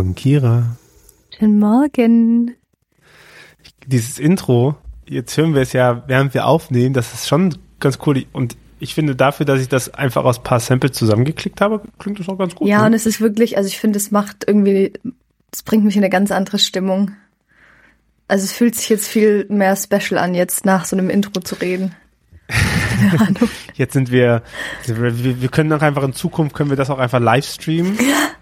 Morgen, Kira. Guten Morgen. Dieses Intro, jetzt hören wir es ja, während wir aufnehmen, das ist schon ganz cool. Und ich finde dafür, dass ich das einfach aus ein paar Samples zusammengeklickt habe, klingt das auch ganz gut. Ja, ne? und es ist wirklich, also ich finde, es macht irgendwie, es bringt mich in eine ganz andere Stimmung. Also es fühlt sich jetzt viel mehr special an, jetzt nach so einem Intro zu reden. Keine Ahnung. Jetzt sind wir, wir, wir können auch einfach in Zukunft, können wir das auch einfach live streamen.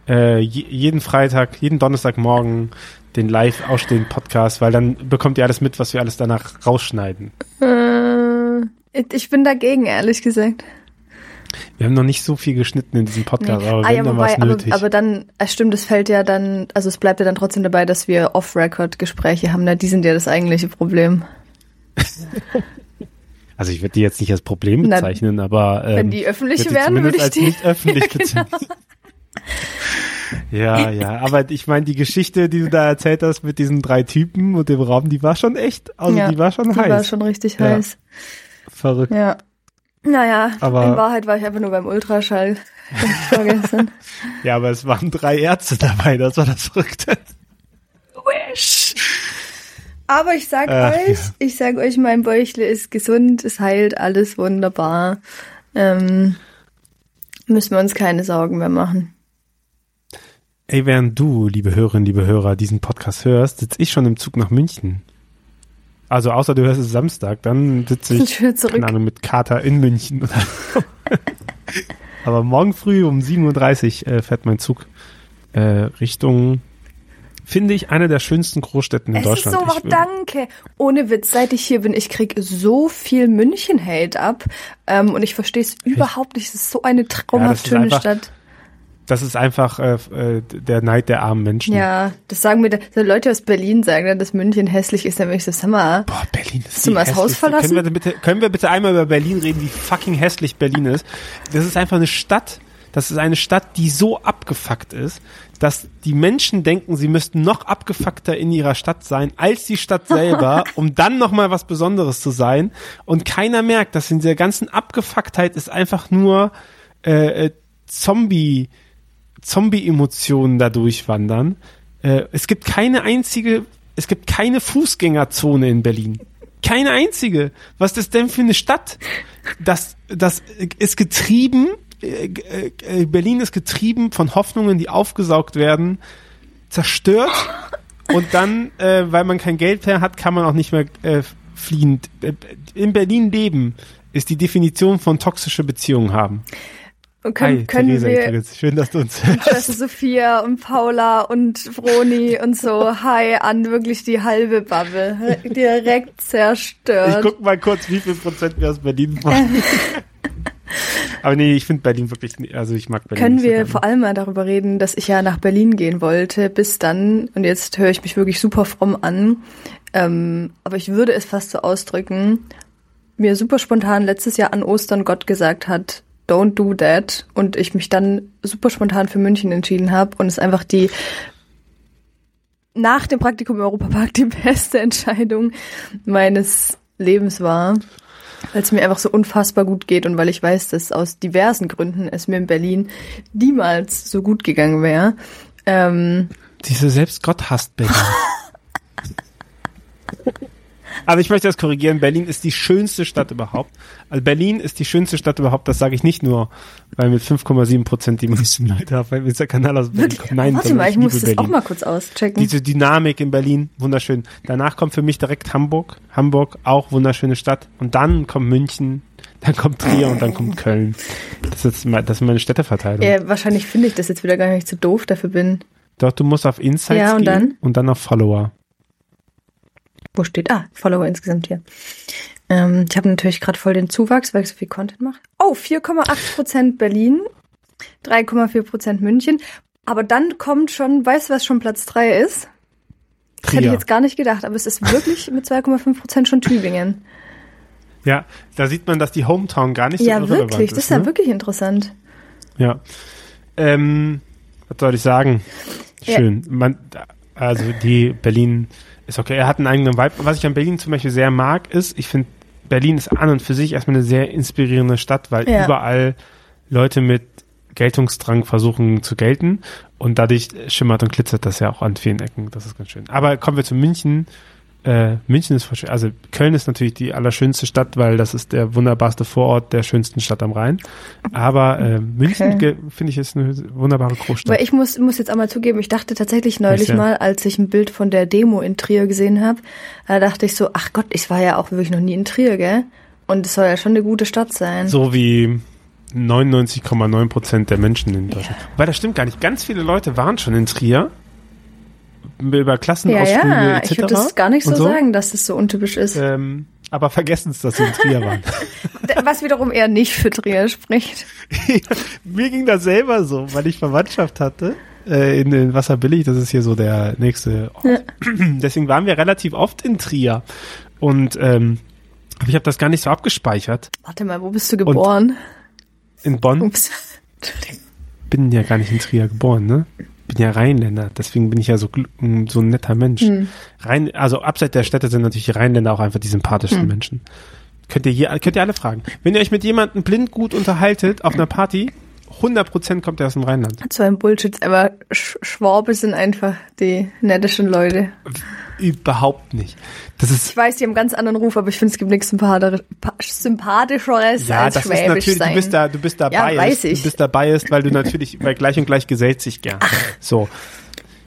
Äh, je, jeden Freitag, jeden Donnerstagmorgen den live ausstehenden Podcast, weil dann bekommt ihr alles mit, was wir alles danach rausschneiden. Äh, ich bin dagegen, ehrlich gesagt. Wir haben noch nicht so viel geschnitten in diesem Podcast, Nee. aber Ah, ja, dann wobei, was aber, aber dann, es stimmt, es fällt ja dann, also es bleibt ja dann trotzdem dabei, dass wir Off-Record-Gespräche haben. Na, die sind ja das eigentliche Problem. also ich würde die jetzt nicht als Problem Na, bezeichnen, aber ähm, wenn die öffentlich die wären, würde ich als die. nicht öffentlich Ja, genau. bezeichnen. Ja, ja, aber ich meine, die Geschichte, die du da erzählt hast mit diesen drei Typen und dem Raum, die war schon echt, also Ja, die war schon Die heiß. war schon richtig Ja. heiß. Verrückt. Ja. Naja, Aber- in Wahrheit war ich einfach nur beim Ultraschall vorgestern. Ja, aber es waren drei Ärzte dabei, das war das Verrückte. Aber ich sag Ach, euch, ja. ich sag euch, mein Bäuchle ist gesund, es heilt alles wunderbar. Ähm, müssen wir uns keine Sorgen mehr machen. Ey, während du, liebe Hörerinnen, liebe Hörer, diesen Podcast hörst, sitze ich schon im Zug nach München. Also außer du hörst es Samstag, dann sitze ich, keine Ahnung, mit Kater in München. Aber morgen früh um 7.30 Uhr äh, fährt mein Zug äh, Richtung, finde ich, eine der schönsten Großstädten in Es Deutschland. ist so, Ich würd- danke. Ohne Witz, seit ich hier bin, ich krieg so viel München-Hate ab. Ähm, und ich verstehe es überhaupt nicht. Es ist so eine traumhaft ist schöne einfach- Stadt. das ist einfach äh, äh, der Neid der armen Menschen. Ja, das sagen mir so Leute aus Berlin sagen dann, dass München hässlich ist. Dann bin ich so, sag mal, Boah, Berlin ist mal das Haus verlassen? Können wir, bitte, können wir bitte einmal über Berlin reden, wie fucking hässlich Berlin ist? Das ist einfach eine Stadt, das ist eine Stadt, die so abgefuckt ist, dass die Menschen denken, sie müssten noch abgefuckter in ihrer Stadt sein, als die Stadt selber, um dann nochmal was Besonderes zu sein. Und keiner merkt, dass in dieser ganzen Abgefucktheit ist einfach nur äh, äh, Zombie, Zombie-Emotionen da durchwandern. Äh, es gibt keine einzige, es gibt keine Fußgängerzone in Berlin. Keine einzige. Was ist das denn für eine Stadt? Das, das ist getrieben, äh, äh, Berlin ist getrieben von Hoffnungen, die aufgesaugt werden, zerstört und dann, äh, weil man kein Geld mehr hat, kann man auch nicht mehr äh, fliehen. Äh, In Berlin leben ist die Definition von toxische Beziehungen haben. und können, Hi, können Theresa wir übrigens. Schön, dass du uns Schwester Sophia und Paula und Froni und so, hi an wirklich die halbe Bubble. Direkt Ich zerstört. guck mal kurz, wie viel Prozent wir aus Berlin machen. Aber nee, ich finde Berlin wirklich, also ich mag Berlin. Können so wir gerne. vor allem mal darüber reden, dass ich ja nach Berlin gehen wollte, bis dann, und jetzt höre ich mich wirklich super fromm an, ähm, aber ich würde es fast so ausdrücken, mir super spontan letztes Jahr an Ostern Gott gesagt hat, don't do that, und ich mich dann super spontan für München entschieden habe und es einfach die nach dem Praktikum im Europapark die beste Entscheidung meines Lebens war, weil es mir einfach so unfassbar gut geht und weil ich weiß, dass aus diversen Gründen es mir in Berlin niemals so gut gegangen wäre. Ähm, Diese selbst Gott hasst Berlin. Aber ich möchte das korrigieren. Berlin ist die schönste Stadt überhaupt. Also Berlin ist die schönste Stadt überhaupt. Das sage ich nicht nur, weil mit 5,7 Prozent die meisten Leute haben, weil dieser Kanal aus Berlin wirklich, kommt. Nein, warte mal, ich muss das Berlin. auch mal kurz auschecken. Diese Dynamik in Berlin, wunderschön. Danach kommt für mich direkt Hamburg. Hamburg, auch wunderschöne Stadt. Und dann kommt München, dann kommt Trier und dann kommt Köln. Das ist, das ist meine Städteverteilung. ja, wahrscheinlich finde ich das jetzt wieder gar nicht so doof dafür bin. Doch, du musst auf Insights Ja, und gehen dann? und dann auf Follower. Wo steht? Ah, Follower insgesamt hier. Ähm, ich habe natürlich gerade voll den Zuwachs, weil ich so viel Content mache. Oh, 4,8 Prozent Berlin, 3,4 Prozent München. Aber dann kommt schon, weißt du, was schon Platz drei ist? Das hätte ich jetzt gar nicht gedacht, aber es ist wirklich mit 2,5 Prozent schon Tübingen. Ja, da sieht man, dass die Hometown gar nicht so Ja, wirklich, ist. das ist ja ne? wirklich interessant. Ja. Ähm, was soll ich sagen? Ja. Schön. Man, also die Berlin ist okay. Er hat einen eigenen Vibe. Was ich an Berlin zum Beispiel sehr mag, ist, ich finde, Berlin ist an und für sich erstmal eine sehr inspirierende Stadt, weil Ja. überall Leute mit Geltungsdrang versuchen zu gelten und dadurch schimmert und glitzert das ja auch an vielen Ecken. Das ist ganz schön. Aber kommen wir zu München. Äh, München ist, voll schön. also Köln ist natürlich die allerschönste Stadt, weil das ist der wunderbarste Vorort der schönsten Stadt am Rhein. Aber äh, München Okay. finde ich ist eine wunderbare Großstadt. Aber ich muss, muss jetzt einmal zugeben, ich dachte tatsächlich neulich Ja. mal, als ich ein Bild von der Demo in Trier gesehen habe, da dachte ich so, ach Gott, ich war ja auch wirklich noch nie in Trier, gell? Und es soll ja schon eine gute Stadt sein. So wie 99,9 Prozent der Menschen in Deutschland. Weil das stimmt gar nicht. Ganz viele Leute waren schon in Trier über ja, Klassenausflüge ja, etc. ich würde das gar nicht so, und sagen, dass das so untypisch ist. Ähm, aber vergessen es, dass sie in Trier waren. Was wiederum eher nicht für Trier spricht. Mir ging das selber so, weil ich Verwandtschaft hatte äh, in, in Wasserbillig. Das ist hier so der nächste Ort. Ja. Deswegen waren wir relativ oft in Trier. Und ähm, ich habe das gar nicht so abgespeichert. Warte mal, wo bist du geboren? In Bonn Ups. Entschuldigung. bin ja gar nicht in Trier geboren, ne? Bin ja Rheinländer, deswegen bin ich ja so gl- m, so ein netter Mensch. Hm. Rhein, also abseits der Städte sind natürlich die Rheinländer auch einfach die sympathischsten Hm. Menschen. Könnt ihr hier, könnt ihr alle fragen. Wenn ihr euch mit jemandem blind gut unterhaltet auf einer Party, 100% kommt er aus dem Rheinland. So ein Bullshit, aber Sch Schwabe sind einfach die nettischen Leute. Überhaupt nicht. Das ist Ich weiß, die haben einen ganz anderen Ruf, aber ich finde, es gibt nichts sympathisch- pa- sympathischeres ja, als das ist Schwäbisch natürlich, sein. du bist da, du bist da Ja, biased, weiß ich. du bist da biased, weil du natürlich, weil gleich und gleich gesellt sich gern. So.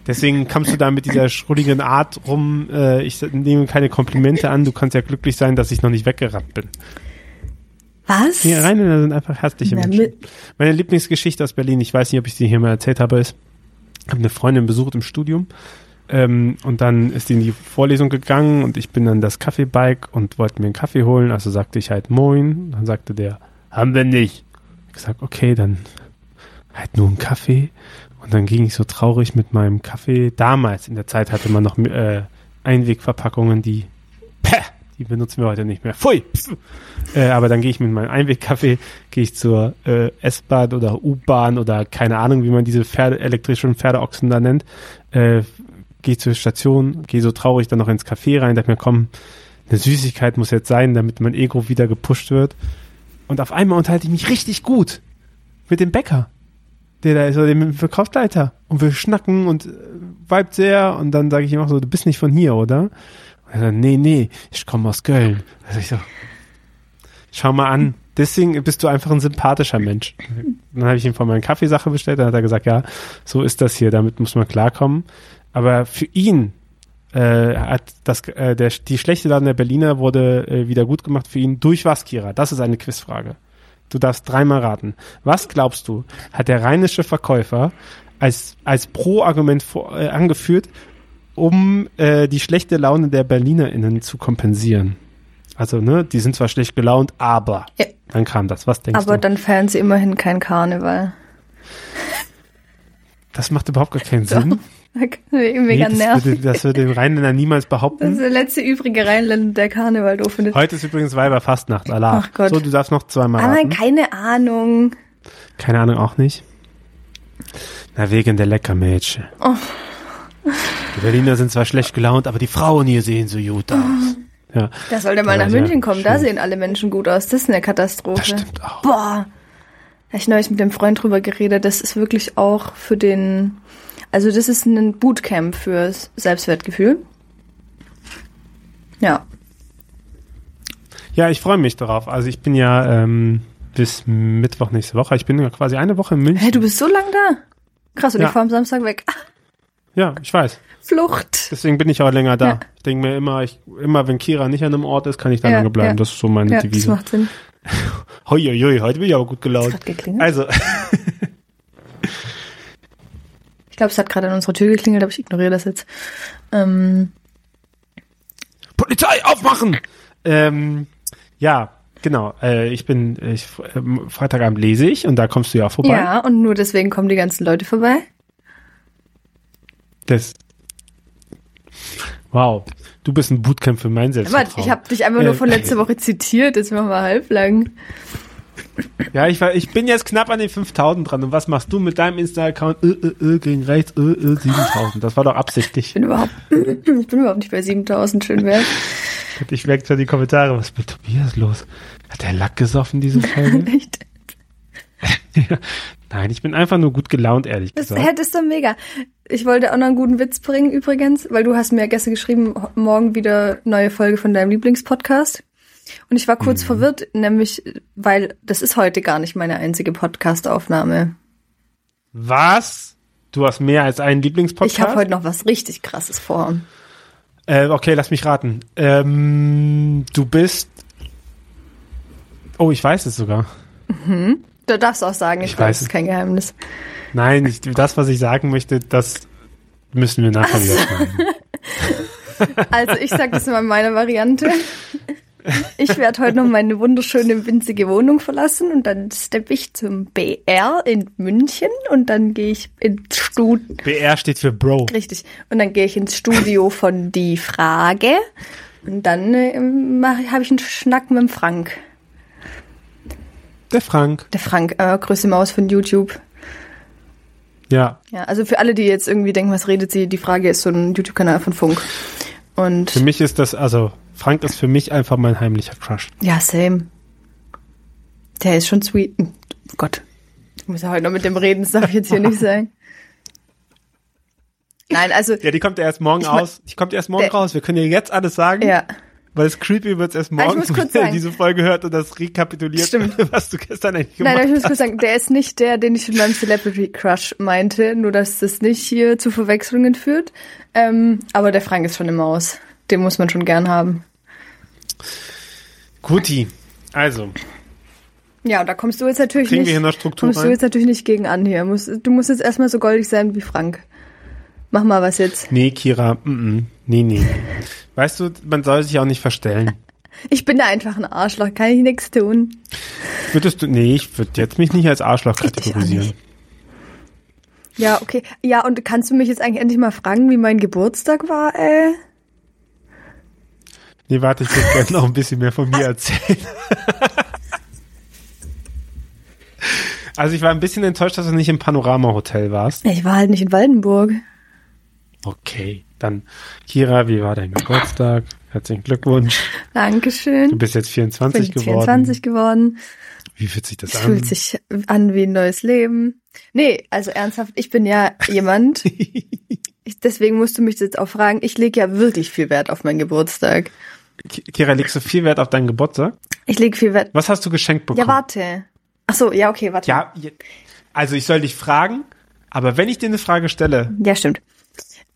Deswegen kommst du da mit dieser schrulligen Art rum, äh, ich nehme keine Komplimente an, du kannst ja glücklich sein, dass ich noch nicht weggerannt bin. Was? Die Rheinländer sind einfach herzliche Na, Menschen. Meine Lieblingsgeschichte aus Berlin, ich weiß nicht, ob ich sie hier mal erzählt habe, ist, ich habe eine Freundin besucht im Studium ähm, und dann ist die in die Vorlesung gegangen und ich bin dann das Kaffeebike und wollte mir einen Kaffee holen, also sagte ich halt Moin, dann sagte der, haben wir nicht. Ich gesagt, okay, dann halt nur einen Kaffee und dann ging ich so traurig mit meinem Kaffee. Damals, in der Zeit hatte man noch äh, Einwegverpackungen, die, päh, die benutzen wir heute nicht mehr. Pfui! Pf. Äh, aber dann gehe ich mit meinem Einwegkaffee, gehe ich zur äh, S-Bahn oder U-Bahn oder keine Ahnung, wie man diese Pferde, elektrischen Pferdeochsen da nennt, äh, gehe zur Station, gehe so traurig dann noch ins Café rein, dachte mir, komm, eine Süßigkeit muss jetzt sein, damit mein Ego wieder gepusht wird. Und auf einmal unterhalte ich mich richtig gut mit dem Bäcker, der da ist, oder dem Verkaufsleiter. Und wir schnacken und äh, vibet sehr. Und dann sage ich ihm auch so, du bist nicht von hier, oder? Er nee, nee, ich komme aus Köln. Also ich so, schau mal an, deswegen bist du einfach ein sympathischer Mensch. Dann habe ich ihm von meiner Kaffeesache bestellt, dann hat er gesagt, ja, so ist das hier, damit muss man klarkommen. Aber für ihn äh, hat das, äh, der, die schlechte Laune der Berliner wurde äh, wieder gut gemacht für ihn durch was, Kira? Das ist eine Quizfrage. Du darfst dreimal raten. Was glaubst du, hat der rheinische Verkäufer als, als Pro-Argument äh, angeführt, um äh, die schlechte Laune der BerlinerInnen zu kompensieren? Also, ne, die sind zwar schlecht gelaunt, aber Ja. dann kam das. Was denkst Aber du? dann feiern sie immerhin kein Karneval. Das macht überhaupt gar keinen Sinn. Mega das, nervig. würde, das würde den Rheinländer niemals Das behaupten. ist der letzte übrige Rheinländer, der Karneval doof findet. Heute ist übrigens Weiberfastnacht, Allah. Ach Gott. So, du darfst noch zweimal Aber raten. keine Ahnung. Keine Ahnung, auch nicht. Na, wegen der Leckermädchen. Oh. Die Berliner sind zwar schlecht gelaunt, aber die Frauen hier sehen so gut aus. Ja, Da soll der mal Ja, nach ja, München kommen. Da schön. sehen alle Menschen gut aus. Das ist eine Katastrophe. das stimmt auch. Boah. Da ich neulich mit dem Freund drüber geredet. Das ist wirklich auch für den, also das ist ein Bootcamp fürs Selbstwertgefühl. Ja. Ja, ich freue mich darauf. Also ich bin ja ähm, bis Mittwoch nächste Woche. Ich bin ja quasi eine Woche in München. Hey, du bist so lang da? Krass, und Ja. ich fahr am Samstag weg. Ah, Ja, ich weiß. Flucht. Deswegen bin ich auch länger da. Ja. Ich denke mir immer, ich, immer wenn Kira nicht an einem Ort ist, kann ich da Ja, lange bleiben. ja. Das ist so meine Ja, das Devise. macht Sinn. Hoi, hoi, hoi, heute bin ich aber gut gelaunt. Hat geklingelt? Also, Ich glaube, es hat gerade an unserer Tür geklingelt, aber ich ignoriere das jetzt. Ähm, Polizei, aufmachen! Ähm, ja, genau. Äh, ich bin, ich, ähm, Freitagabend lese ich und da kommst du ja vorbei. ja, und nur deswegen kommen die ganzen Leute vorbei. Das, wow. Du bist ein Bootcamp für mein Selbstvertrauen. ich habe dich einfach nur Äh, von letzter Woche zitiert, jetzt machen wir halblang. Ja, ich, war, ich bin jetzt knapp an den 5000 dran. Und was machst du mit deinem Insta-Account? Äh, äh, äh, gegen rechts, äh, äh, 7000. Das war doch absichtlich. Ich bin überhaupt, ich bin überhaupt nicht bei 7000, schön. Und ich merke schon die Kommentare. Was ist mit Tobias los? Hat der Lack gesoffen, diese Folge? Echt? Nein, ich bin einfach nur gut gelaunt, ehrlich Das gesagt. hättest du mega. Ich wollte auch noch einen guten Witz bringen übrigens, weil du hast mir ja gestern geschrieben, morgen wieder neue Folge von deinem Lieblingspodcast. Und ich war Mhm. kurz verwirrt, nämlich, weil das ist heute gar nicht meine einzige Podcast-Aufnahme. Was? Du hast mehr als einen Lieblingspodcast? Ich habe heute noch was richtig krasses vor. Äh, okay, lass mich raten. Ähm, du bist. Oh, ich weiß es sogar. Du darfst auch sagen, ich, Ich weiß, es ist kein Geheimnis. Nein, ich, das, was ich sagen möchte, das müssen wir nachher wieder schneiden. Also ich sage das mal in meiner Variante. Ich werde heute noch meine wunderschöne winzige Wohnung verlassen und dann steppe ich zum BR in München und dann gehe ich ins Studio. BR steht für Bro. Richtig. Und dann gehe ich ins Studio von Die Frage und dann äh, habe ich einen Schnack mit dem Frank. Der Frank. Der Frank, äh, größte Maus von YouTube. Ja. Ja, also für alle, die jetzt irgendwie denken, was redet sie, die Frage ist so ein YouTube-Kanal von Funk. Und Für mich ist das, also, Frank ist für mich einfach mein heimlicher Crush. Ja, same. Der ist schon sweet. Oh Gott. Ich muss ja heute noch mit dem reden, das darf ich jetzt hier nicht sagen. Nein, also, Ja, die kommt ja erst morgen Ich mein- raus. Die kommt erst morgen Der- raus. Wir können ja jetzt alles sagen, ja. Weil es creepy wird erst morgen, muss kurz wenn diese Folge hört und das rekapituliert, Stimmt. was du gestern eigentlich gemacht Nein, aber ich muss hast. kurz sagen, der ist nicht der, den ich mit meinem Celebrity Crush meinte, nur dass das nicht hier zu Verwechslungen führt. Ähm, aber der Frank ist schon immer aus. Den muss man schon gern haben. Guti. Also, Ja, und da kommst du jetzt natürlich kriegen nicht. wir hier noch Struktur kommst du rein? jetzt natürlich nicht gegen an hier. Du musst jetzt erstmal so goldig sein wie Frank. Mach mal was jetzt. Nee, Kira, mm -mm. nee, nee. Weißt du, man soll sich auch nicht verstellen. Ich bin da einfach ein Arschloch, kann ich nichts tun. Würdest du, nee, ich würde jetzt mich nicht als Arschloch kategorisieren. Ja, okay. Ja, und kannst du mich jetzt eigentlich endlich mal fragen, wie mein Geburtstag war, ey? Nee, warte, ich würde gerne noch ein bisschen mehr von mir erzählen. Also ich war ein bisschen enttäuscht, dass du nicht im Panorama-Hotel warst. Ich war halt nicht in Waldenburg. Okay, dann Kira, wie war dein Geburtstag? Herzlichen Glückwunsch. Du Dankeschön. bist jetzt 24 Bin ich geworden. 24 geworden. Wie fühlt sich das Es an? fühlt sich an wie ein neues Leben. Nee, also ernsthaft, ich bin ja jemand. ich, deswegen musst du mich jetzt auch fragen. Ich lege ja wirklich viel Wert auf meinen Geburtstag. Ki- Kira, legst du viel Wert auf deinen Geburtstag? Ich lege viel Wert. Was hast du geschenkt bekommen? Ja, warte. Ach so, ja, okay, warte. Ja, also ich soll dich fragen, aber wenn ich dir eine Frage stelle, Ja, stimmt.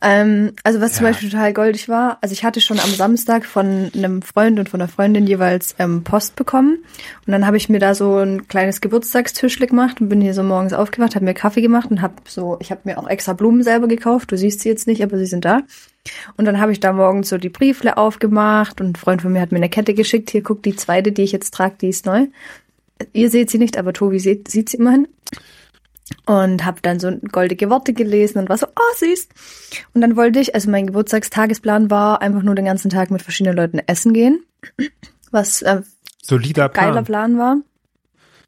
Ähm, also was zum Ja. Beispiel total goldig war, also ich hatte schon am Samstag von einem Freund und von einer Freundin jeweils ähm, Post bekommen und dann habe ich mir da so ein kleines Geburtstagstischle gemacht und bin hier so morgens aufgewacht, habe mir Kaffee gemacht und habe so, ich habe mir auch extra Blumen selber gekauft, du siehst sie jetzt nicht, aber sie sind da. Und dann habe ich da morgens so die Briefle aufgemacht und ein Freund von mir hat mir eine Kette geschickt, hier guck, die zweite, die ich jetzt trage, die ist neu. Ihr seht sie nicht, aber Tobi sieht, sieht sie immerhin und habe dann so goldige Worte gelesen und war so, oh süß. Und dann wollte ich, also mein Geburtstagstagesplan war einfach nur den ganzen Tag mit verschiedenen Leuten essen gehen, was äh, solider Plan. geiler Plan war.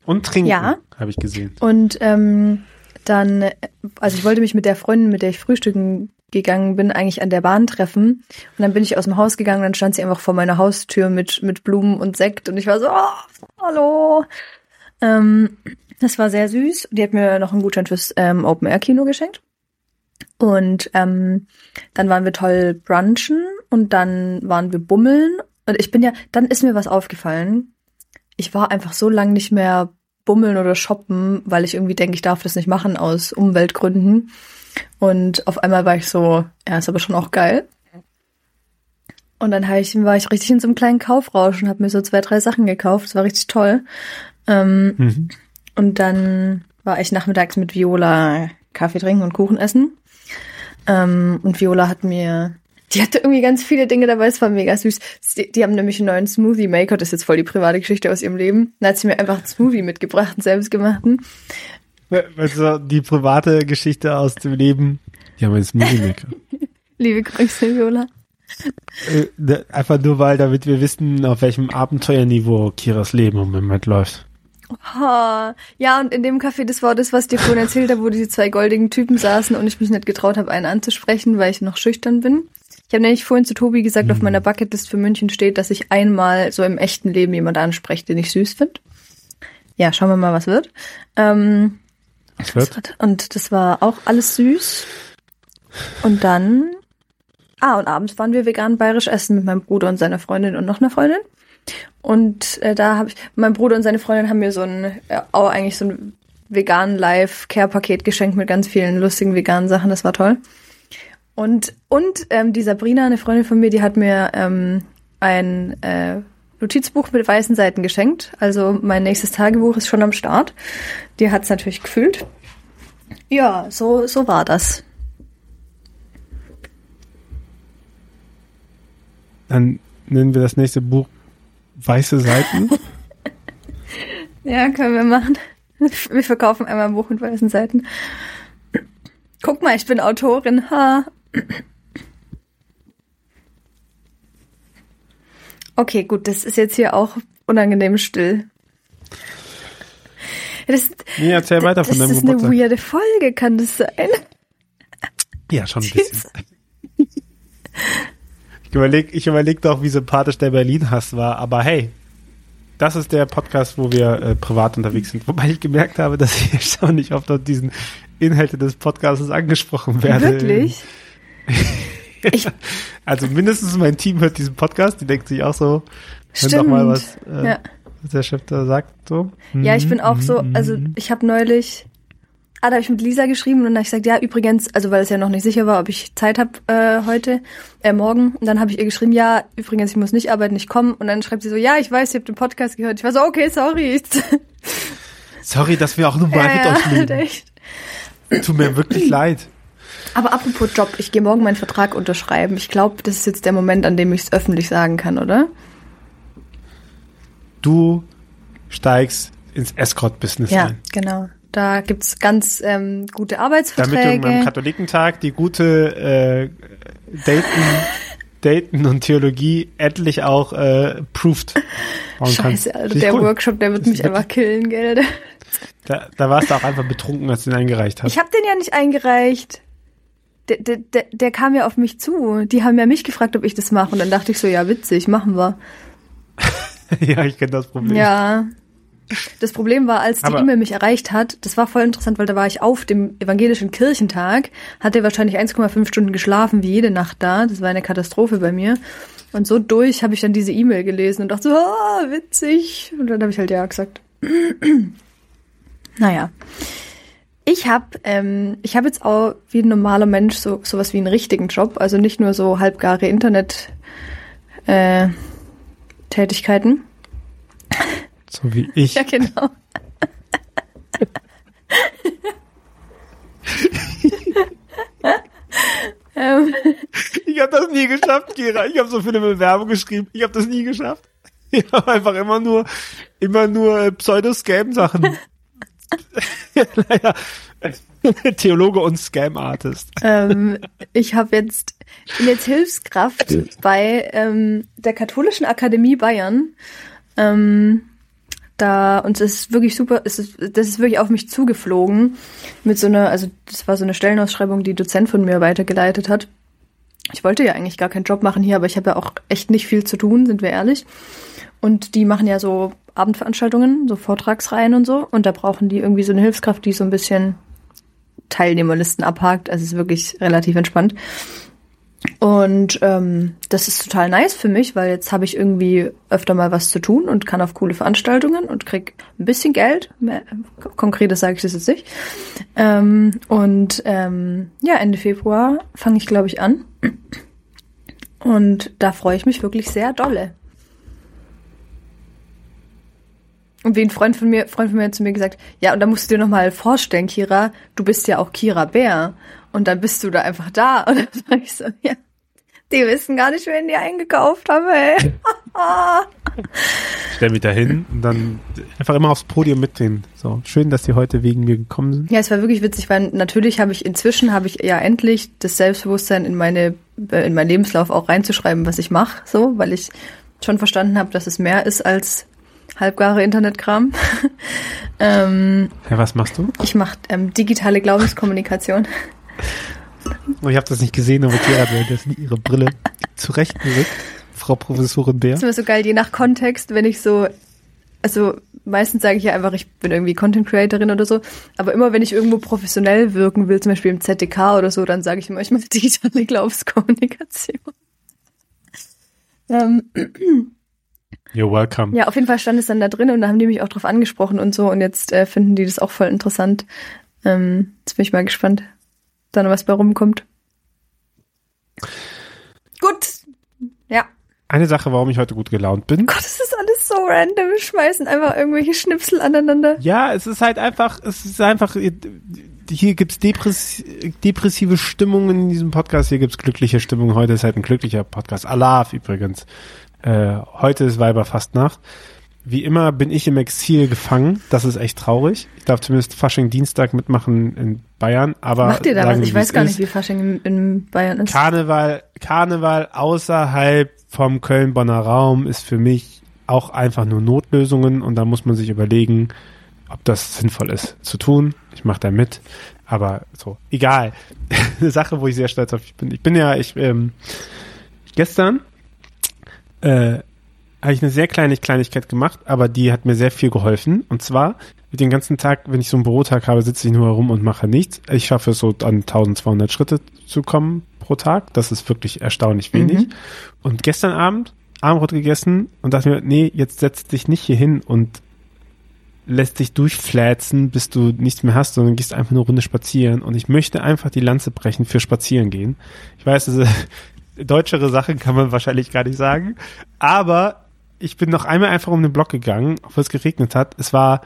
Und trinken, Ja. habe ich gesehen. Und ähm, dann, also ich wollte mich mit der Freundin, mit der ich frühstücken gegangen bin, eigentlich an der Bahn treffen. Und dann bin ich aus dem Haus gegangen, dann stand sie einfach vor meiner Haustür mit, mit Blumen und Sekt und ich war so, oh, hallo. Ähm, das war sehr süß. Die hat mir noch einen Gutschein fürs ähm, Open-Air-Kino geschenkt. Und ähm, dann waren wir toll brunchen und dann waren wir bummeln. Und ich bin ja, dann ist mir was aufgefallen. Ich war einfach so lange nicht mehr bummeln oder shoppen, weil ich irgendwie denke, ich darf das nicht machen aus Umweltgründen. Und auf einmal war ich so, ja, ist aber schon auch geil. Und dann ich, war ich richtig in so einem kleinen Kaufrausch und habe mir so zwei, drei Sachen gekauft. Das war richtig toll. Ähm, Mhm. Und dann war ich nachmittags mit Viola Kaffee trinken und Kuchen essen. Ähm, und Viola hat mir, die hatte irgendwie ganz viele Dinge dabei, es war mega süß. Die, die haben nämlich einen neuen Smoothie Maker, das ist jetzt voll die private Geschichte aus ihrem Leben. Dann hat sie mir einfach einen Smoothie mitgebracht, einen selbstgemachten. Also die private Geschichte aus dem Leben. Die haben einen Smoothie Maker. Liebe Grüße, Viola. Äh, ne, Einfach nur weil, damit wir wissen, auf welchem Abenteuerniveau Kiras Leben im Moment läuft. Ha. Ja, und in dem Café, das war das, was dir vorhin erzählt habe, wo diese zwei goldigen Typen saßen und ich mich nicht getraut habe, einen anzusprechen, weil ich noch schüchtern bin. Ich habe nämlich vorhin zu Tobi gesagt, auf meiner Bucketlist für München steht, dass ich einmal so im echten Leben jemand anspreche, den ich süß finde. Ja, schauen wir mal, was wird. Ähm, Das wird. Und das war auch alles süß. Und dann, ah, und abends waren wir vegan bayerisch essen mit meinem Bruder und seiner Freundin und noch einer Freundin. Und äh, da habe ich, mein Bruder und seine Freundin haben mir so ein, äh, auch eigentlich so ein vegan Live-Care-Paket geschenkt mit ganz vielen lustigen veganen Sachen. Das war toll. Und, und ähm, die Sabrina, eine Freundin von mir, die hat mir ähm, ein äh, Notizbuch mit weißen Seiten geschenkt. Also mein nächstes Tagebuch ist schon am Start. Die hat's natürlich gefühlt. Ja, so, so war das. Dann nennen wir das nächste Buch Weiße Seiten. ja, können wir machen. Wir verkaufen einmal ein Buch mit weißen Seiten. Guck mal, ich bin Autorin. Ha. Okay, gut, das ist jetzt hier auch unangenehm still. Das, nee, erzähl weiter von deinem Das ist Geburtstag. eine weirde Folge, kann das sein? Ja, schon ein bisschen. ich überleg, ich überleg doch, wie sympathisch der Berlin-Hass war, aber hey, das ist der Podcast, wo wir äh, privat unterwegs sind. Wobei ich gemerkt habe, dass ich erstaunlich oft auf diesen Inhalte des Podcasts angesprochen werde. Wirklich? ich, also mindestens mein Team hört diesen Podcast, die denkt sich auch so, wenn doch Stimmt. mal was, äh, Ja. was der Chef da sagt. So. Ja, ich bin auch so, Mhm, also ich habe neulich, ah, da habe ich mit Lisa geschrieben und dann habe ich gesagt, ja, übrigens, also weil es ja noch nicht sicher war, ob ich Zeit habe äh, heute, äh, morgen. Und dann habe ich ihr geschrieben, ja, übrigens, ich muss nicht arbeiten, ich komme. Und dann schreibt sie so, ja, ich weiß, ihr habt den Podcast gehört. Ich war so, okay, sorry. Sorry, dass wir auch nur mal Ja, mit ja, echt. Tut mir wirklich leid. Aber apropos Job, ich gehe morgen meinen Vertrag unterschreiben. Ich glaube, das ist jetzt der Moment, an dem ich es öffentlich sagen kann, oder? Du steigst ins Escort-Business Ja, ein. genau. Da gibt's ganz ähm, gute Damit du beim Arbeitsverträge. Katholikentag die gute äh, Daten, Daten und Theologie endlich auch äh, proved. Scheiße, ich der cool. Workshop, der wird Das mich einfach killen, gell? Da, da warst du auch einfach betrunken, als du ihn eingereicht hast. Ich habe den ja nicht eingereicht. Der, der, der, der kam ja auf mich zu. Die haben ja mich gefragt, ob ich das mache. Und dann dachte ich so, ja, witzig, machen wir. ja, ich kenne das Problem. Ja. Das Problem war, als die E-Mail mich erreicht hat, das war voll interessant, weil da war ich auf dem evangelischen Kirchentag, hatte wahrscheinlich 1,5 Stunden geschlafen, wie jede Nacht da. Das war eine Katastrophe bei mir. Und so durch habe ich dann diese E-Mail gelesen und dachte so, ah, witzig. Und dann habe ich halt ja gesagt. naja. Ich habe ähm, ich hab jetzt auch wie ein normaler Mensch so sowas wie einen richtigen Job, also nicht nur so halbgare Internet äh, Tätigkeiten. So wie ich. Ja, genau. ähm, Ich habe das nie geschafft, Kira. Ich habe so viele Bewerbungen geschrieben. Ich habe das nie geschafft. Ich habe einfach immer nur, immer nur äh, Pseudo-Scam-Sachen. naja, Theologe und Scam-Artist. ähm, ich habe jetzt ich bin jetzt Hilfskraft bei ähm, der Katholischen Akademie Bayern. Ähm, da und es ist wirklich super. Es ist, das ist wirklich auf mich zugeflogen mit so einer, also das war so eine Stellenausschreibung, die Dozent von mir weitergeleitet hat. Ich wollte ja eigentlich gar keinen Job machen hier, aber ich habe ja auch echt nicht viel zu tun, sind wir ehrlich. Und die machen ja so Abendveranstaltungen, so Vortragsreihen und so. Und da brauchen die irgendwie so eine Hilfskraft, die so ein bisschen Teilnehmerlisten abhakt. Also es ist wirklich relativ entspannt. Und ähm, das ist total nice für mich, weil jetzt habe ich irgendwie öfter mal was zu tun und kann auf coole Veranstaltungen und krieg ein bisschen Geld. Mehr, konkretes sage ich das jetzt nicht. Ähm, und ähm, ja, Ende Februar fange ich, glaube ich, an. Und da freue ich mich wirklich sehr dolle. Und wie ein Freund von mir, Freund von mir hat zu mir gesagt, ja, und da musst du dir noch mal vorstellen, Kira, du bist ja auch Kira Bär. Und dann bist du da einfach da. Und dann sag ich so, ja, die wissen gar nicht, wen die eingekauft haben, ey. Stell mich da hin und dann einfach immer aufs Podium mitdrehen. So, schön, dass Sie heute wegen mir gekommen sind. Ja, es war wirklich witzig, weil natürlich habe ich inzwischen habe ich ja endlich das Selbstbewusstsein in meine äh, in meinen Lebenslauf auch reinzuschreiben, was ich mache, so, weil ich schon verstanden habe, dass es mehr ist als halbgare Internetkram. ähm, Ja, was machst du? ich mache ähm, digitale Glaubenskommunikation. Oh, ich habe das nicht gesehen, aber Kira hat währenddessen ihre Brille zurechtgerückt. Frau Professorin Bär. Das ist immer so geil, je nach Kontext, wenn ich so also meistens sage ich ja einfach, ich bin irgendwie Content Creatorin oder so. Aber immer wenn ich irgendwo professionell wirken will, zum Beispiel im ZDK oder so, dann sage ich immer, ich mache digitale Glaubenskommunikation. ähm, You're welcome. Ja, auf jeden Fall stand es dann da drin und da haben die mich auch drauf angesprochen und so und jetzt äh, finden die das auch voll interessant. Ähm, jetzt bin ich mal gespannt, da noch was bei rumkommt. Gut. Ja. Eine Sache, warum ich heute gut gelaunt bin. Gott, es ist alles so random. Wir schmeißen einfach irgendwelche Schnipsel aneinander. Ja, es ist halt einfach, es ist einfach, hier gibt's depress depressive Stimmungen in diesem Podcast, hier gibt's glückliche Stimmungen. Heute ist halt ein glücklicher Podcast. Alarv übrigens. Äh, heute ist Weiberfastnacht. Wie immer bin ich im Exil gefangen. Das ist echt traurig. Ich darf zumindest Fasching Dienstag mitmachen in Bayern. Aber Macht ihr da was? Ich weiß gar nicht, wie Fasching in, Bayern ist. Karneval, Karneval außerhalb vom Köln-Bonner Raum ist für mich auch einfach nur Notlösungen und da muss man sich überlegen, ob das sinnvoll ist zu tun. Ich mache da mit, aber so, egal. Eine Sache, wo ich sehr stolz auf bin. Ich bin ja, ich, ähm, gestern äh, habe ich eine sehr kleine Kleinigkeit gemacht, aber die hat mir sehr viel geholfen. Und zwar, den ganzen Tag, wenn ich so einen Bürotag habe, sitze ich nur herum und mache nichts. Ich schaffe es so an 1200 Schritte zu kommen pro Tag. Das ist wirklich erstaunlich wenig. Mhm. Und gestern Abend Abendbrot gegessen und dachte mir, nee, jetzt setz dich nicht hier hin und lässt dich durchflätzen, bis du nichts mehr hast, sondern gehst einfach eine Runde spazieren. Und ich möchte einfach die Lanze brechen für Spazieren gehen. Ich weiß, ist deutschere Sachen kann man wahrscheinlich gar nicht sagen. Aber ich bin noch einmal einfach um den Block gegangen, obwohl es geregnet hat. Es war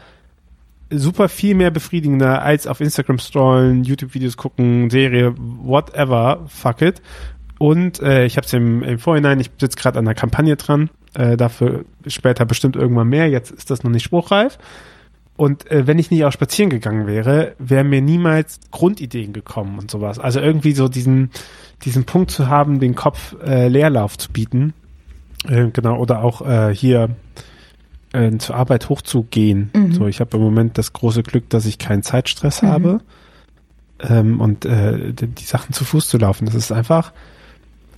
super viel mehr befriedigender als auf Instagram strollen, YouTube-Videos gucken, Serie, whatever, fuck it. Und äh, ich habe es im, im Vorhinein, ich sitze gerade an der Kampagne dran, äh, dafür später bestimmt irgendwann mehr, jetzt ist das noch nicht spruchreif. Und äh, wenn ich nicht auch spazieren gegangen wäre, wären mir niemals Grundideen gekommen und sowas. Also irgendwie so diesen, diesen Punkt zu haben, den Kopf äh, Leerlauf zu bieten. Äh, genau, oder auch äh, hier äh, zur Arbeit hochzugehen. Mhm. So, ich habe im Moment das große Glück, dass ich keinen Zeitstress mhm. habe. Ähm, und äh, die, die Sachen zu Fuß zu laufen. Das ist einfach,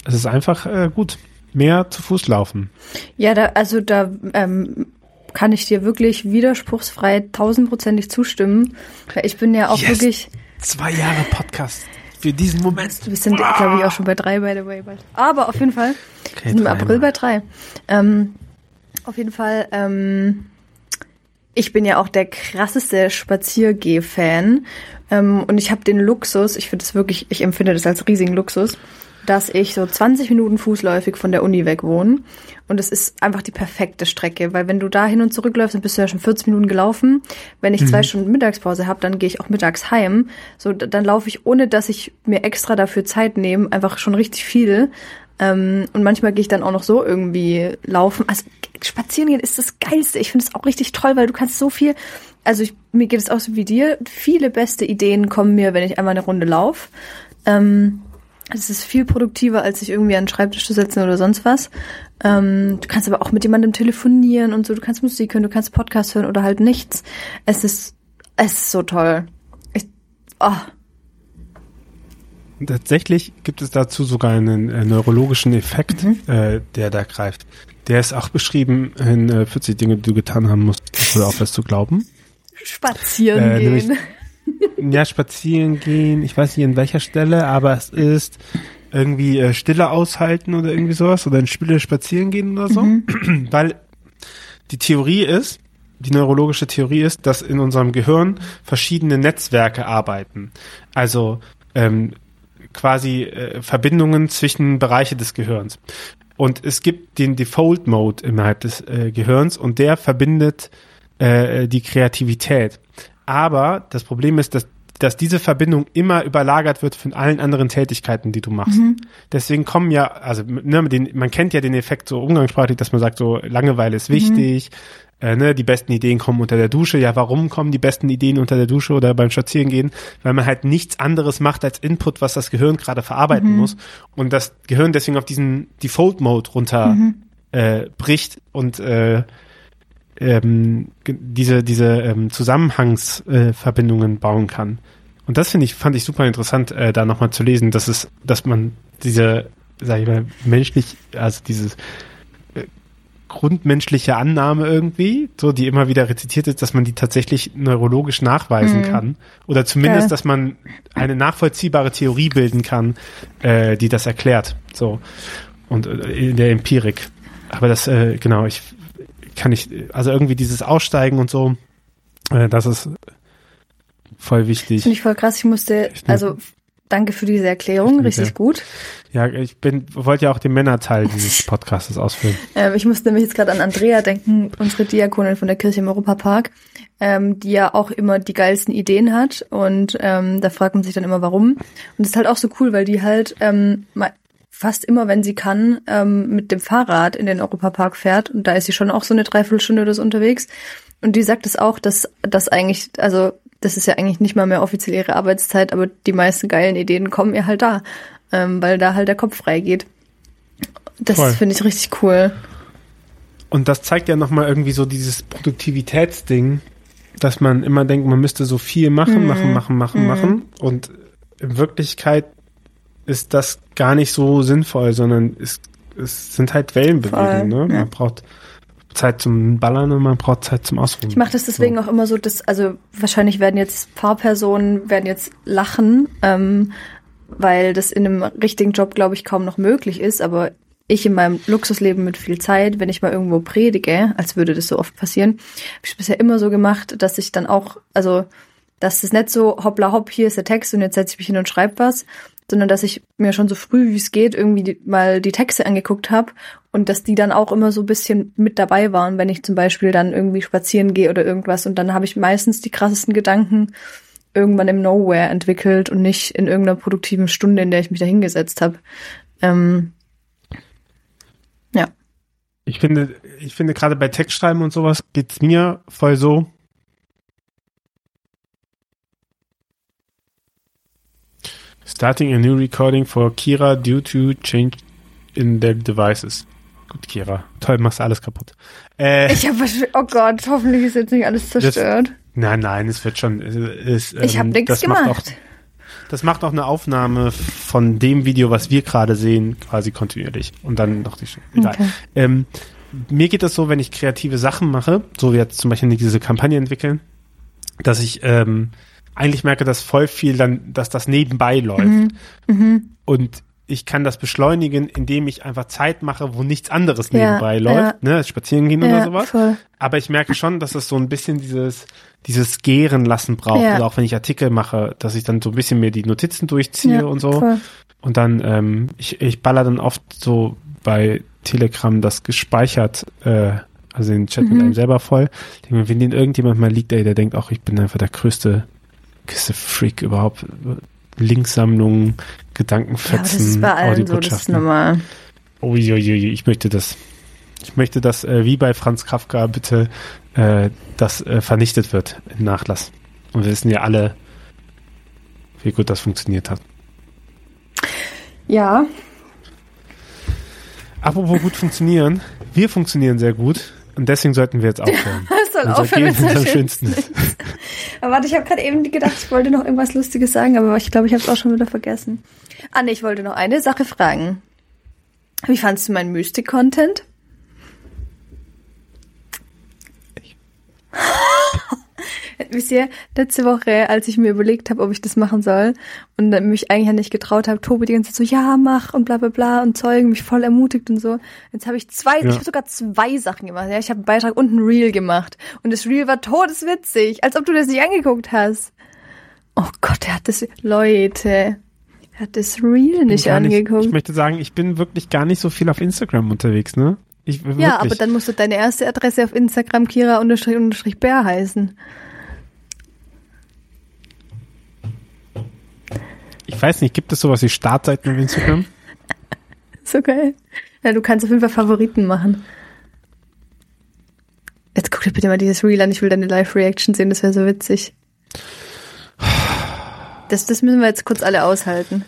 es ist einfach äh, gut. Mehr zu Fuß laufen. Ja, da, also da ähm, kann ich dir wirklich widerspruchsfrei tausendprozentig zustimmen. Weil ich bin ja auch yes. wirklich. Zwei Jahre Podcast für diesen Moment. Wir sind, ah. glaube ich, auch schon bei drei, by the way. Aber auf jeden Fall. Okay, sind im April bei drei. Ähm, auf jeden Fall, ähm, ich bin ja auch der krasseste Spaziergeh-Fan. Ähm, und ich habe den Luxus, ich finde es wirklich, ich empfinde das als riesigen Luxus, dass ich so 20 Minuten fußläufig von der Uni weg wohne. Und es ist einfach die perfekte Strecke, weil wenn du da hin und zurück läufst, dann bist du ja schon 40 Minuten gelaufen. Wenn ich mhm. zwei Stunden Mittagspause habe, dann gehe ich auch mittags heim. So, dann laufe ich, ohne dass ich mir extra dafür Zeit nehme, einfach schon richtig viel. Ähm, und manchmal gehe ich dann auch noch so irgendwie laufen. Also spazieren gehen ist das Geilste. Ich finde es auch richtig toll, weil du kannst so viel. Also ich, mir geht es auch so wie dir. Viele beste Ideen kommen mir, wenn ich einmal eine Runde laufe. Ähm, es ist viel produktiver, als sich irgendwie an den Schreibtisch zu setzen oder sonst was. Ähm, du kannst aber auch mit jemandem telefonieren und so. Du kannst Musik hören, du kannst Podcast hören oder halt nichts. Es ist, es ist so toll. Ich, oh. Tatsächlich gibt es dazu sogar einen äh, neurologischen Effekt, mhm. äh, der da greift. Der ist auch beschrieben in äh, 40 Dinge, die du getan haben musst, bevor du aufhörst zu glauben. Spazieren äh, gehen ja, spazieren gehen, ich weiß nicht an welcher Stelle, aber es ist irgendwie äh, Stille aushalten oder irgendwie sowas oder in Stille spazieren gehen oder so. Mhm. Weil die Theorie ist, die neurologische Theorie ist, dass in unserem Gehirn verschiedene Netzwerke arbeiten. Also ähm, quasi äh, Verbindungen zwischen Bereiche des Gehirns. Und es gibt den Default Mode innerhalb des äh, Gehirns und der verbindet äh, die Kreativität. Aber das Problem ist, dass dass diese Verbindung immer überlagert wird von allen anderen Tätigkeiten, die du machst. Mhm. Deswegen kommen ja, also ne, den, man kennt ja den Effekt so umgangssprachlich, dass man sagt, so Langeweile ist wichtig, mhm. äh, ne, die besten Ideen kommen unter der Dusche. Ja, warum kommen die besten Ideen unter der Dusche oder beim Spazierengehen? Weil man halt nichts anderes macht als Input, was das Gehirn gerade verarbeiten mhm. muss und das Gehirn deswegen auf diesen Default-Mode runter mhm. äh, bricht und äh, ähm, diese, diese ähm, Zusammenhangsverbindungen äh, bauen kann. Und das finde ich, fand ich super interessant, äh, da nochmal zu lesen, dass es, dass man diese, sag ich mal, menschlich, also dieses äh, grundmenschliche Annahme irgendwie, so die immer wieder rezitiert ist, dass man die tatsächlich neurologisch nachweisen Mhm. kann. Oder zumindest, Ja. dass man eine nachvollziehbare Theorie bilden kann, äh, die das erklärt. So. Und äh, in der Empirik. Aber das, äh, genau, ich kann nicht, also irgendwie dieses Aussteigen und so, äh, das ist voll wichtig. Finde ich voll krass. Ich musste, ne? also danke für diese Erklärung, richtig ja. gut. Ja, ich bin, wollte ja auch den Männerteil dieses Podcasts ausfüllen. Ähm, ich musste nämlich jetzt gerade an Andrea denken, unsere Diakonin von der Kirche im Europapark, ähm, die ja auch immer die geilsten Ideen hat. Und ähm, da fragt man sich dann immer, warum. Und das ist halt auch so cool, weil die halt ähm, fast immer, wenn sie kann, ähm, mit dem Fahrrad in den Europapark fährt. Und da ist sie schon auch so eine Dreiviertelstunde oder so unterwegs. Und die sagt es auch, dass das eigentlich, also das ist ja eigentlich nicht mal mehr offiziell ihre Arbeitszeit, aber die meisten geilen Ideen kommen ihr halt da, ähm, weil da halt der Kopf frei geht. Das finde ich richtig cool. Und das zeigt ja nochmal irgendwie so dieses Produktivitätsding, dass man immer denkt, man müsste so viel machen, Mhm. machen, machen, machen, Mhm. machen. Und in Wirklichkeit ist das gar nicht so sinnvoll, sondern es, es sind halt Wellenbewegungen. Ne? ja. Man braucht Zeit zum Ballern und man braucht Zeit zum Ausruhen. Ich mache das deswegen auch immer so, dass, also wahrscheinlich werden jetzt Paarpersonen werden jetzt lachen, ähm, weil das in einem richtigen Job, glaube ich, kaum noch möglich ist. Aber ich in meinem Luxusleben mit viel Zeit, wenn ich mal irgendwo predige, als würde das so oft passieren, habe ich bisher immer so gemacht, dass ich dann auch, also dass es nicht so hoppla hopp, hier ist der Text und jetzt setze ich mich hin und schreibe was, sondern dass ich mir schon so früh wie es geht irgendwie die, mal die Texte angeguckt habe und dass die dann auch immer so ein bisschen mit dabei waren, wenn ich zum Beispiel dann irgendwie spazieren gehe oder irgendwas und dann habe ich meistens die krassesten Gedanken irgendwann im Nowhere entwickelt und nicht in irgendeiner produktiven Stunde, in der ich mich da hingesetzt habe. Ähm, ja. Ich finde, ich finde gerade bei Textschreiben und sowas geht's mir voll so. Starting a new recording for Kira due to change in their devices. Gut, Kira. Toll, machst alles kaputt. Äh, Ich habe, oh Gott, hoffentlich ist jetzt nicht alles zerstört. nein, nein, es wird schon. Es, ich habe ähm, nichts das macht gemacht. Auch, das macht auch eine Aufnahme von dem Video, was wir gerade sehen, quasi kontinuierlich. Und dann noch die. Egal. Okay. Ähm, mir geht das so, wenn ich kreative Sachen mache, so wie jetzt zum Beispiel diese Kampagne entwickeln, dass ich ähm, eigentlich merke, dass voll viel dann, dass das nebenbei läuft. Mhm. Mhm. Und ich kann das beschleunigen, indem ich einfach Zeit mache, wo nichts anderes Ja, nebenbei läuft, ne, spazieren gehen oder Ja, sowas. voll. Aber ich merke schon, dass es so ein bisschen dieses, dieses Gären lassen braucht. Ja. Oder auch wenn ich Artikel mache, dass ich dann so ein bisschen mehr die Notizen durchziehe Ja, und so. voll. Und dann, ähm, ich, ich baller dann oft so bei Telegram das gespeichert, äh, also den Chat mit Mhm. einem selber voll. Ich denke mir, wenn den irgendjemand mal liegt, ey, der denkt auch, ich bin einfach der größte, größte Freak überhaupt. Linksammlungen, Ja, aber das Gedankenfetzen, ist bei allen so, das ist normal. Uiuiui, ich möchte das. Ich möchte, dass äh, wie bei Franz Kafka bitte äh, das äh, vernichtet wird im Nachlass. Und wir wissen ja alle, wie gut das funktioniert hat. Ja, Apropos gut funktionieren, wir funktionieren sehr gut und deswegen sollten wir jetzt aufhören. Soll Unser aufhören Gehen ist am schönsten. schönsten. Aber warte, ich habe gerade eben gedacht, ich wollte noch irgendwas Lustiges sagen, aber ich glaube, ich habe es auch schon wieder vergessen. Ah, nee, ich wollte noch eine Sache fragen. Wie fandst du meinen Mystik-Content? Wisst ihr, letzte Woche, als ich mir überlegt habe, ob ich das machen soll und mich eigentlich ja nicht getraut habe, Tobi die ganze Zeit so, ja, mach und bla bla bla und Zeugen mich voll ermutigt und so. Jetzt habe ich zwei, Ja. ich habe sogar zwei Sachen gemacht. Ja, ich habe einen Beitrag und ein Reel gemacht. Und das Reel war todeswitzig, als ob du das nicht angeguckt hast. Oh Gott, er hat das, Leute, er hat das Reel nicht angeguckt. Ich möchte sagen, ich bin wirklich gar nicht so viel auf Instagram unterwegs, ne? Ich, ja, aber dann musst du deine erste Adresse auf Instagram Kira unterstrich unterstrich Bär heißen. Ich weiß nicht, gibt es sowas wie Startseiten auf Instagram? So geil. Ja, du kannst auf jeden Fall Favoriten machen. Jetzt guck dir bitte mal dieses Reel an, ich will deine Live-Reaction sehen, das wäre so witzig. Das, das müssen wir jetzt kurz alle aushalten.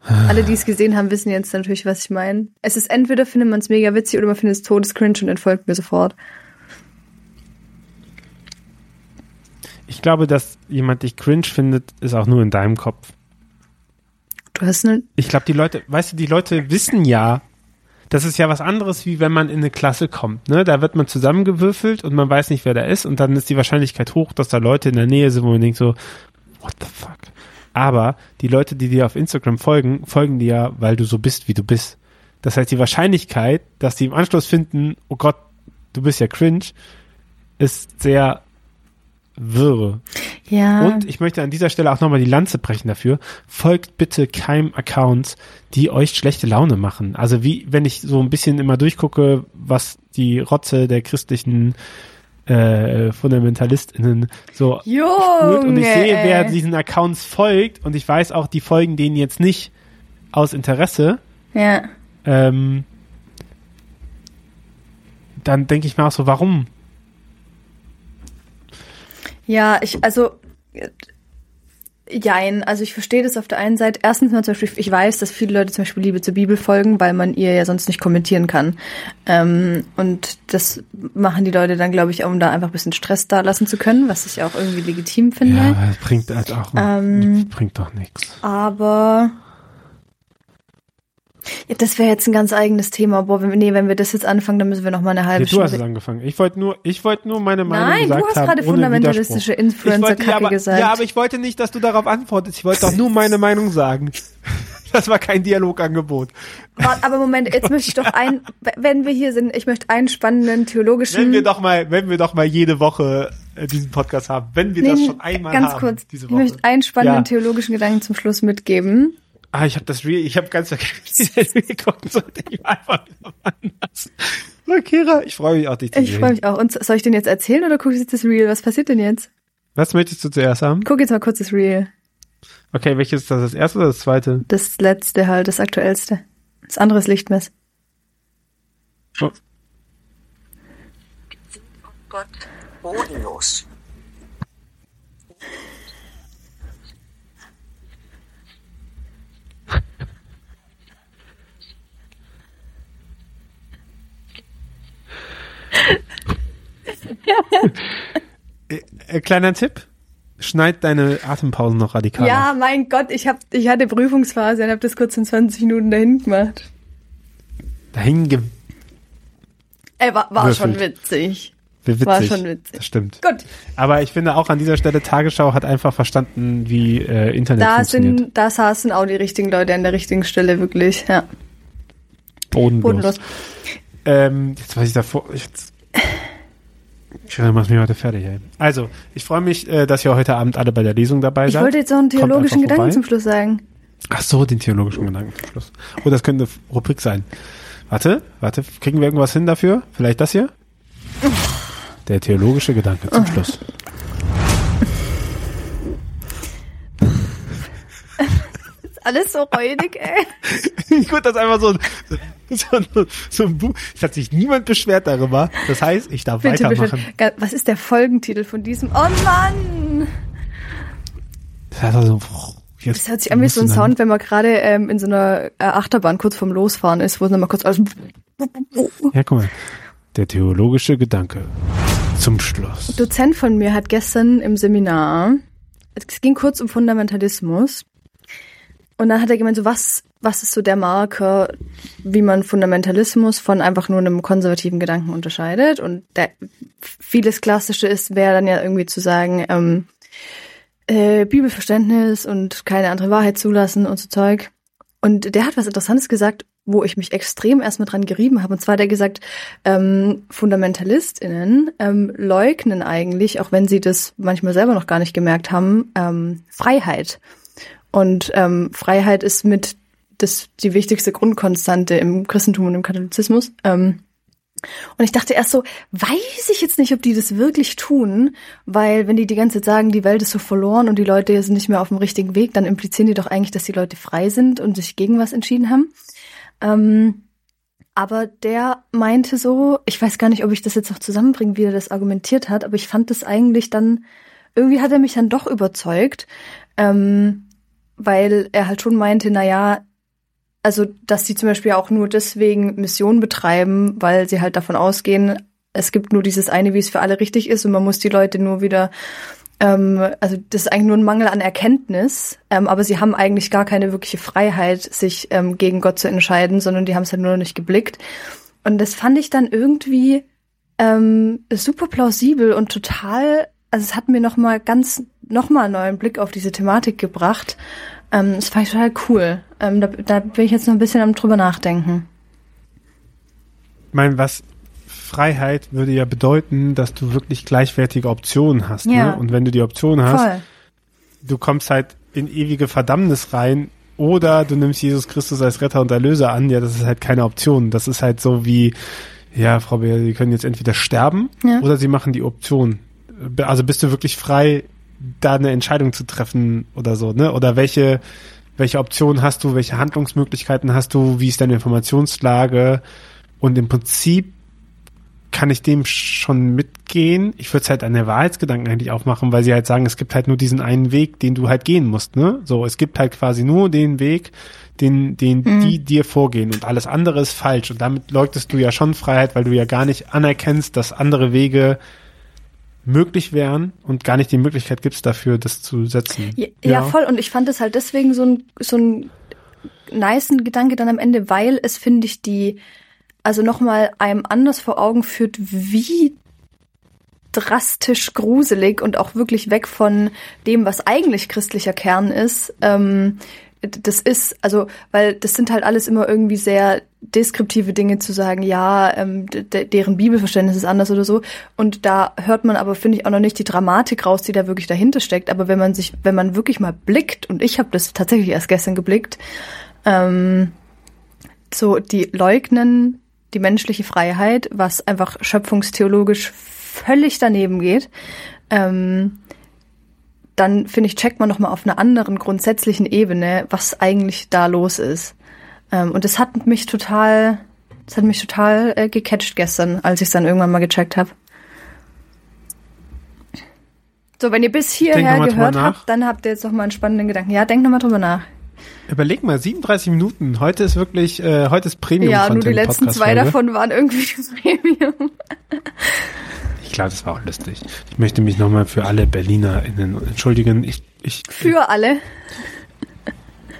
Alle, die es gesehen haben, wissen jetzt natürlich, was ich meine. Es ist entweder findet man es mega witzig oder man findet es todescringe und entfolgt mir sofort. Ich glaube, dass jemand dich cringe findet, ist auch nur in deinem Kopf. Du hast eine, Ich glaube, die Leute, weißt du, die Leute wissen ja, Das ist ja was anderes, wie wenn man in eine Klasse kommt. Ne? Da wird man zusammengewürfelt und man weiß nicht, wer da ist und dann ist die Wahrscheinlichkeit hoch, dass da Leute in der Nähe sind, wo man denkt so, what the fuck? Aber die Leute, die dir auf Instagram folgen, folgen dir ja, weil du so bist, wie du bist. Das heißt, die Wahrscheinlichkeit, dass die im Anschluss finden, oh Gott, du bist ja cringe, ist sehr wirre. Ja. Und ich möchte an dieser Stelle auch nochmal die Lanze brechen dafür. Folgt bitte keinem Accounts, die euch schlechte Laune machen. Also wie, wenn ich so ein bisschen immer durchgucke, was die Rotze der christlichen äh, FundamentalistInnen so Junge, und ich sehe, wer diesen Accounts folgt und ich weiß auch, die folgen denen jetzt nicht aus Interesse, Ja. ähm, dann denke ich mir auch so, warum? Ja, ich, also, jein, also ich verstehe das auf der einen Seite. Erstens mal zum Beispiel, ich weiß, dass viele Leute zum Beispiel Liebe zur Bibel folgen, weil man ihr ja sonst nicht kommentieren kann. Ähm, und das machen die Leute dann, glaube ich, um da einfach ein bisschen Stress da lassen zu können, was ich auch irgendwie legitim finde. Ja, das bringt halt auch, Ähm, bringt doch nichts. Aber ja, das wäre jetzt ein ganz eigenes Thema. Boah, wenn, wir- nee, wenn wir das jetzt anfangen, dann müssen wir noch mal eine halbe du hast es Stunde. angefangen. Ich wollte nur, ich wollte nur meine Meinung Nein, gesagt du hast gerade fundamentalistische Influencer-Kacke gesagt. Ja, aber ich wollte nicht, dass du darauf antwortest. Ich wollte doch nur meine Meinung sagen. Das war kein Dialogangebot. Aber Moment, jetzt möchte ich doch ein, wenn wir hier sind, ich möchte einen spannenden theologischen. Wenn wir doch mal, wenn wir doch mal jede Woche äh, diesen Podcast haben, wenn wir das Nee, schon einmal ganz haben, kurz, diese ich möchte einen spannenden Ja. theologischen Gedanken zum Schluss mitgeben. Ah, ich habe das Real, ich habe ganz vergessen, wie ich das Real gucken sollte. Ich war einfach wieder anders. So, Kira, ich freue mich auch, dich zu Ich sehen. freue mich auch. Und soll ich den jetzt erzählen oder gucke ich jetzt das Reel? Was passiert denn jetzt? Was möchtest du zuerst haben? Guck jetzt mal kurz das Reel. Okay, welches ist das, das erste oder das zweite? Das letzte halt, das aktuellste. Das andere ist Lichtmess. Oh. Gott bodenlos. Äh, kleiner Tipp. Schneid deine Atempausen noch radikaler. Ja, mein Gott, ich hab, ich hatte Prüfungsphase und habe das kurz in 20 Minuten dahin gemacht. Dahin ge Ey, war, war Würfelt. schon witzig. witzig. War schon witzig. Das stimmt. Gut, Aber ich finde auch an dieser Stelle, Tagesschau hat einfach verstanden, wie äh, Internet da funktioniert. sind, da saßen auch die richtigen Leute an der richtigen Stelle, wirklich, ja. Bodenlos. Bodenlos. Ähm, jetzt weiß ich davor. Jetzt, ich mach mich heute fertig, ey. Also, ich freue mich, äh, dass ihr heute Abend alle bei der Lesung dabei Ich seid. wollte jetzt noch einen theologischen Gedanken vorbei. zum Schluss sagen. Ach so, den theologischen Gedanken zum Schluss. Oh, das könnte eine Rubrik sein. Warte, warte, kriegen wir irgendwas hin dafür? Vielleicht das hier? Der theologische Gedanke zum Schluss. Ist alles so räudig, ey. Ich würde das einfach so, so, so, ein Buch. Es hat sich niemand beschwert darüber. Das heißt, ich darf Bitte, weitermachen. Ga- Was ist der Folgentitel von diesem? Oh Mann! Das hat also, jetzt Das hört sich an wie so ein Sound, wenn man gerade ähm, in so einer äh, Achterbahn kurz vorm Losfahren ist, wo es nochmal kurz alles. Ja, guck mal. Der theologische Gedanke zum Schluss. Dozent von mir hat gestern im Seminar, es ging kurz um Fundamentalismus. Und dann hat er gemeint, so was, was ist so der Marker, wie man Fundamentalismus von einfach nur einem konservativen Gedanken unterscheidet? Und der, vieles Klassische ist, wäre dann ja irgendwie zu sagen, ähm, äh, Bibelverständnis und keine andere Wahrheit zulassen und so Zeug. Und der hat was Interessantes gesagt, wo ich mich extrem erstmal dran gerieben habe. Und zwar hat er gesagt, ähm, FundamentalistInnen ähm, leugnen eigentlich, auch wenn sie das manchmal selber noch gar nicht gemerkt haben, ähm, Freiheit. Und ähm, Freiheit ist mit das die wichtigste Grundkonstante im Christentum und im Katholizismus. Ähm, und ich dachte erst so, weiß ich jetzt nicht, ob die das wirklich tun, weil wenn die die ganze Zeit sagen, die Welt ist so verloren und die Leute sind nicht mehr auf dem richtigen Weg, dann implizieren die doch eigentlich, dass die Leute frei sind und sich gegen was entschieden haben. Ähm, aber der meinte so, ich weiß gar nicht, ob ich das jetzt noch zusammenbringe, wie er das argumentiert hat, aber ich fand das eigentlich dann, irgendwie hat er mich dann doch überzeugt, ähm, weil er halt schon meinte, na ja, also dass sie zum Beispiel auch nur deswegen Mission betreiben, weil sie halt davon ausgehen, es gibt nur dieses eine, wie es für alle richtig ist und man muss die Leute nur wieder Ähm, also das ist eigentlich nur ein Mangel an Erkenntnis, ähm, aber sie haben eigentlich gar keine wirkliche Freiheit, sich ähm, gegen Gott zu entscheiden, sondern die haben es halt nur noch nicht geblickt. Und das fand ich dann irgendwie ähm, super plausibel und total, also es hat mir noch mal ganz, noch mal einen neuen Blick auf diese Thematik gebracht. Ähm, das fand ich total cool. Ähm, da, da bin ich jetzt noch ein bisschen am drüber nachdenken. Ich meine, was Freiheit würde ja bedeuten, dass du wirklich gleichwertige Optionen hast. Ja. Ne? Und wenn du die Option hast, Voll. du kommst halt in ewige Verdammnis rein oder du nimmst Jesus Christus als Retter und Erlöser an, ja, das ist halt keine Option. Das ist halt so wie, ja, Frau Beer, Sie können jetzt entweder sterben Ja. oder Sie machen die Option. Also bist du wirklich frei, da eine Entscheidung zu treffen oder so, ne? Oder welche, welche Option hast du, welche Handlungsmöglichkeiten hast du, wie ist deine Informationslage? Und im Prinzip kann ich dem schon mitgehen. Ich würde es halt an der Wahrheitsgedanken eigentlich aufmachen, weil sie halt sagen, es gibt halt nur diesen einen Weg, den du halt gehen musst, ne? So, es gibt halt quasi nur den Weg, den, den die dir vorgehen und alles andere ist falsch. Und damit leugnest du ja schon Freiheit, weil du ja gar nicht anerkennst, dass andere Wege möglich wären und gar nicht die Möglichkeit gibst dafür, das zu setzen. Ja, ja. voll. Und ich fand es halt deswegen so ein, so ein nicen Gedanke dann am Ende, weil es, finde ich, die, also nochmal einem anders vor Augen führt, wie drastisch gruselig und auch wirklich weg von dem, was eigentlich christlicher Kern ist. Ähm, das ist, also, weil das sind halt alles immer irgendwie sehr deskriptive Dinge zu sagen, ja, ähm, de deren Bibelverständnis ist anders oder so. Und da hört man aber, finde ich, auch noch nicht die Dramatik raus, die da wirklich dahinter steckt. Aber wenn man sich, wenn man wirklich mal blickt, und ich habe das tatsächlich erst gestern geblickt, ähm, so die leugnen die menschliche Freiheit, was einfach schöpfungstheologisch völlig daneben geht. Ähm, dann finde ich, checkt man noch mal auf einer anderen grundsätzlichen Ebene, was eigentlich da los ist. Ähm, und das hat mich total, das hat mich total äh, gecatcht gestern, als ich es dann irgendwann mal gecheckt habe. So, wenn ihr bis hierher gehört habt, dann habt ihr jetzt noch mal einen spannenden Gedanken. Ja, denkt noch mal drüber nach. Überleg mal, 37 Minuten. Heute ist wirklich, äh, heute ist Premium ja, nur die letzten zwei davon waren irgendwie Premium. Ich glaube, das war auch lustig. Ich möchte mich nochmal für alle BerlinerInnen entschuldigen. Ich, ich, Für alle.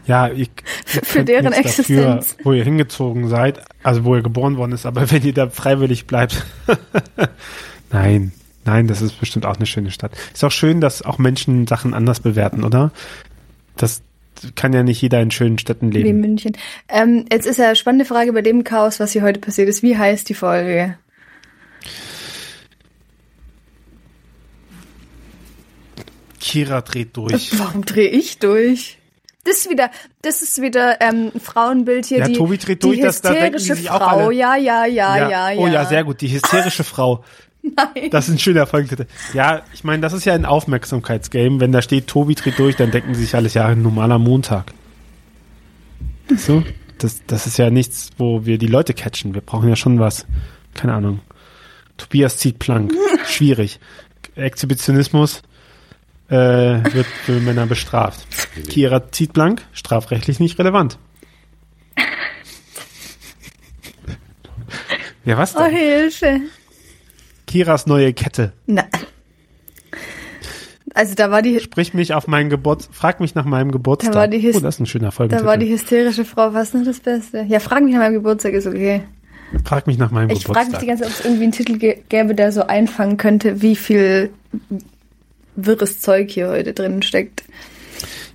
Ja, ich, Für, deren Existenz. Dafür, wo ihr hingezogen seid, also wo ihr geboren worden ist, aber wenn ihr da freiwillig bleibt. nein, nein, das ist bestimmt auch eine schöne Stadt. Ist auch schön, dass auch Menschen Sachen anders bewerten, oder? Das kann ja nicht jeder in schönen Städten Wie leben. München. Ähm, jetzt ist ja eine spannende Frage bei dem Chaos, was hier heute passiert ist. Wie heißt die Folge? Kira dreht durch. Warum drehe ich durch? Das ist wieder, das ist wieder ähm, ein Frauenbild hier. Ja, die, Tobi dreht durch, das- da denken hysterische die sich auch Frau. alle. Ja, ja, ja, ja, ja. Oh ja, sehr gut. Die hysterische Frau. Nein. Das ist ein schöner Folgentitel. Ja, ich meine, das ist ja ein Aufmerksamkeitsgame. Wenn da steht, Tobi dreht durch, dann denken sie sich alles, ja, ein normaler Montag. So? Das, das ist ja nichts, wo wir die Leute catchen. Wir brauchen ja schon was. Keine Ahnung. Tobias zieht Plank. Schwierig. Exhibitionismus äh, wird für Männer bestraft. Kira zieht blank, strafrechtlich nicht relevant. Ja, was Oh, denn? Hilfe. Kiras neue Kette. Na. Also da war die, Sprich mich auf meinen Geburt, frag mich nach meinem Geburtstag. Da war die Hys- oh, das ist ein schöner da Folgentitel. war die hysterische Frau fast noch das Beste. Ja, frag mich nach meinem Geburtstag, ist okay. frag mich nach meinem Ich frage mich Geburtstag. die ganze Zeit, ob es irgendwie einen Titel gä- gäbe, der so einfangen könnte, wie viel wirres Zeug hier heute drin steckt.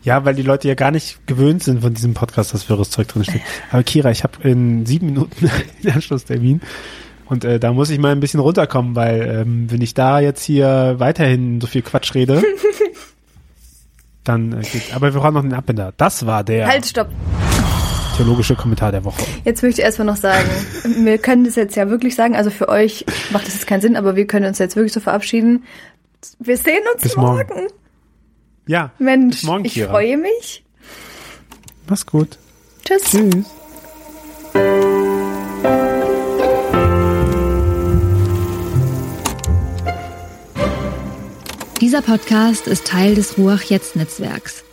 ja, weil die Leute ja gar nicht gewöhnt sind von diesem Podcast, dass wirres Zeug drin steht. Aber Kira, ich habe in sieben Minuten den Anschlusstermin. Und äh, da muss ich mal ein bisschen runterkommen, weil ähm, wenn ich da jetzt hier weiterhin so viel Quatsch rede, dann äh, geht. Aber wir brauchen noch den Abbinder. Das war der Halt, stopp. theologische Kommentar der Woche. Jetzt möchte ich erstmal noch sagen, wir können das jetzt ja wirklich sagen, also für euch macht das jetzt keinen Sinn, aber wir können uns jetzt wirklich so verabschieden. Wir sehen uns Bis morgen. morgen. Ja. Mensch, Bis morgen, ich Kira. freue mich. Mach's gut. Tschüss. Tschüss. Dieser Podcast ist Teil des Ruach Jetzt Netzwerks.